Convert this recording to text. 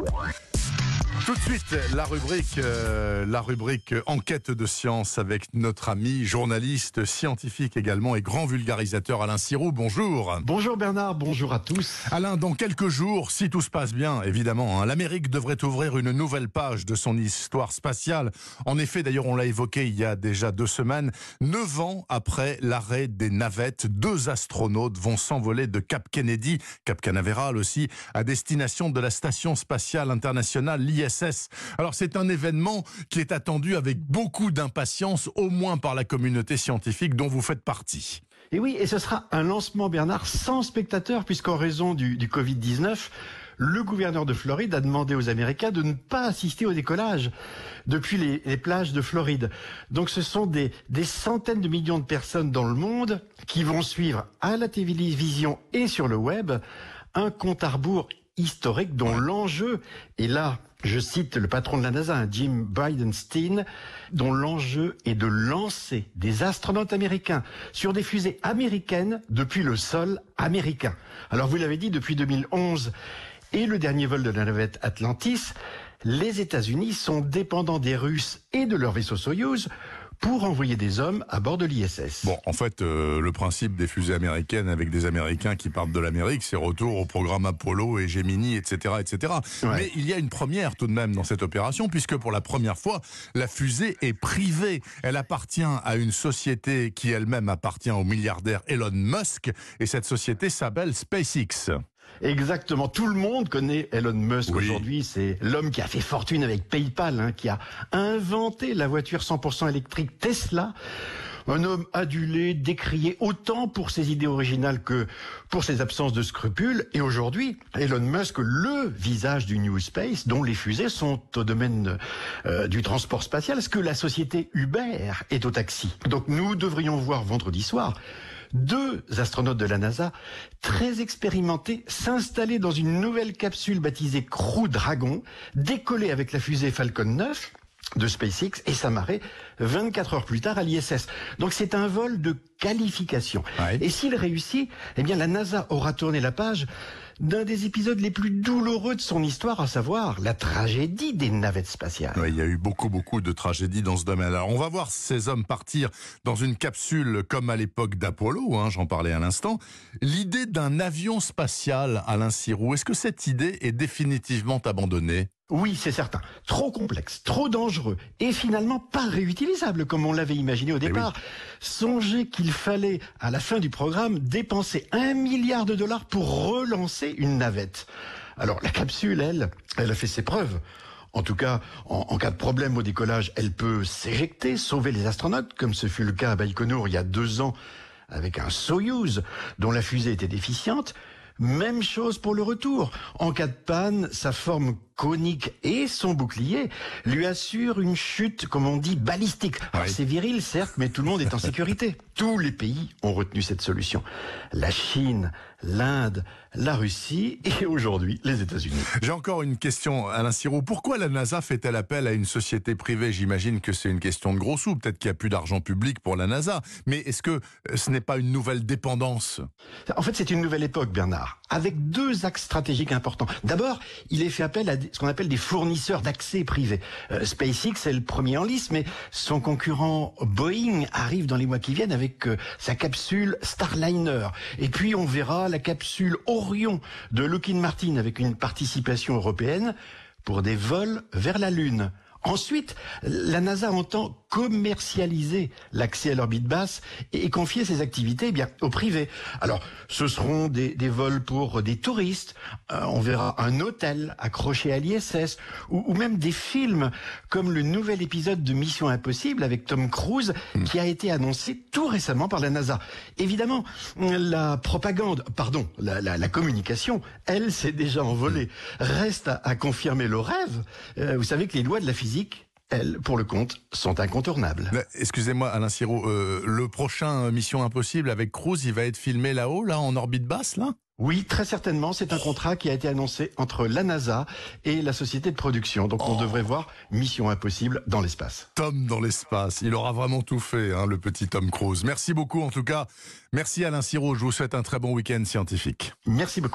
What? Tout de suite, la rubrique, euh, la rubrique enquête de science avec notre ami journaliste, scientifique également et grand vulgarisateur Alain Sirou. Bonjour. Bonjour Bernard, bonjour à tous. Alain, dans quelques jours, si tout se passe bien, évidemment, hein, l'Amérique devrait ouvrir une nouvelle page de son histoire spatiale. En effet, d'ailleurs, on l'a évoqué il y a déjà deux semaines, neuf ans après l'arrêt des navettes, deux astronautes vont s'envoler de Cap Kennedy, Cap Canaveral aussi, à destination de la station spatiale internationale, l'ISS. Alors c'est un événement qui est attendu avec beaucoup d'impatience, au moins par la communauté scientifique dont vous faites partie. Et oui, et ce sera un lancement, Bernard, sans spectateurs, puisqu'en raison du, du Covid-19, le gouverneur de Floride a demandé aux Américains de ne pas assister au décollage depuis les, les plages de Floride. Donc ce sont des, des, centaines de millions de personnes dans le monde qui vont suivre à la télévision et sur le web un compte à rebours historique dont l'enjeu est là. Je cite le patron de la NASA, Jim Bridenstine, dont l'enjeu est de lancer des astronautes américains sur des fusées américaines depuis le sol américain. Alors vous l'avez dit, depuis 2011 et le dernier vol de la navette Atlantis, les États-Unis sont dépendants des Russes et de leur vaisseau Soyouz pour envoyer des hommes à bord de l'ISS. Bon, en fait, euh, le principe des fusées américaines avec des Américains qui partent de l'Amérique, c'est retour au programme Apollo et Gemini, etc., etc. Ouais. Mais il y a une première tout de même dans cette opération, puisque pour la première fois, la fusée est privée. Elle appartient à une société qui elle-même appartient au milliardaire Elon Musk, et cette société s'appelle SpaceX. Exactement. Tout le monde connaît Elon Musk oui. aujourd'hui. C'est l'homme qui a fait fortune avec PayPal, hein, qui a inventé la voiture 100% électrique Tesla. Un homme adulé, décrié autant pour ses idées originales que pour ses absences de scrupules. Et aujourd'hui, Elon Musk, le visage du New Space, dont les fusées sont au domaine euh, du transport spatial, ce que la société Uber est au taxi. Donc nous devrions voir vendredi soir deux astronautes de la NASA, très expérimentés, s'installer dans une nouvelle capsule baptisée Crew Dragon, décoller avec la fusée Falcon 9 de SpaceX et s'amarrer 24 heures plus tard à l'ISS. Donc c'est un vol de qualification. Ouais. Et s'il réussit, eh bien la NASA aura tourné la page d'un des épisodes les plus douloureux de son histoire, à savoir la tragédie des navettes spatiales. Oui, il y a eu beaucoup, beaucoup de tragédies dans ce domaine. Alors, on va voir ces hommes partir dans une capsule comme à l'époque d'Apollo, hein, j'en parlais à l'instant. L'idée d'un avion spatial, Alain Sirou, est-ce que cette idée est définitivement abandonnée? Oui, c'est certain. Trop complexe, trop dangereux et finalement pas réutilisable comme on l'avait imaginé au départ. Oui. Songez qu'il fallait, à la fin du programme, dépenser un milliard de dollars pour relancer une navette. Alors la capsule, elle, elle a fait ses preuves. En tout cas, en, cas de problème au décollage, elle peut s'éjecter, sauver les astronautes, comme ce fut le cas à Baïkonour il y a deux ans avec un Soyouz dont la fusée était déficiente. Même chose pour le retour. En cas de panne, sa forme conique et son bouclier lui assurent une chute, comme on dit, balistique. Oui. C'est viril, certes, mais tout le monde est en sécurité. Tous les pays ont retenu cette solution. La Chine, l'Inde, la Russie et aujourd'hui les États-Unis. J'ai encore une question, Alain Sirou. Pourquoi la NASA fait-elle appel à une société privée? J'imagine que c'est une question de gros sous. Peut-être qu'il n'y a plus d'argent public pour la NASA. Mais est-ce que ce n'est pas une nouvelle dépendance? En fait, c'est une nouvelle époque, Bernard, avec deux axes stratégiques importants. D'abord, il est fait appel à ce qu'on appelle des fournisseurs d'accès privés. Euh, SpaceX est le premier en lice, mais son concurrent Boeing arrive dans les mois qui viennent avec euh, sa capsule Starliner. Et puis on verra la capsule Orion de Lockheed Martin avec une participation européenne pour des vols vers la Lune. Ensuite, la NASA entend commercialiser l'accès à l'orbite basse et confier ses activités eh bien au privé. Alors, ce seront des, des vols pour des touristes, euh, on verra un hôtel accroché à l'ISS, ou, ou, même des films comme le nouvel épisode de Mission Impossible avec Tom Cruise mmh. qui a été annoncé tout récemment par la NASA. Évidemment, la propagande, pardon, la, la, la communication, elle s'est déjà envolée. Reste à, à confirmer le rêve. Euh, vous savez que les lois de la physique elles, pour le compte, sont incontournables. Excusez-moi, Alain Sirot, euh, le prochain Mission Impossible avec Cruz, il va être filmé là-haut, là, en orbite basse, là? Oui, très certainement. C'est un contrat qui a été annoncé entre la NASA et la société de production. Donc on oh. devrait voir Mission Impossible dans l'espace. Tom dans l'espace. Il aura vraiment tout fait, hein, le petit Tom Cruise. Merci beaucoup en tout cas. Merci Alain Sirot. Je vous souhaite un très bon week-end scientifique. Merci beaucoup.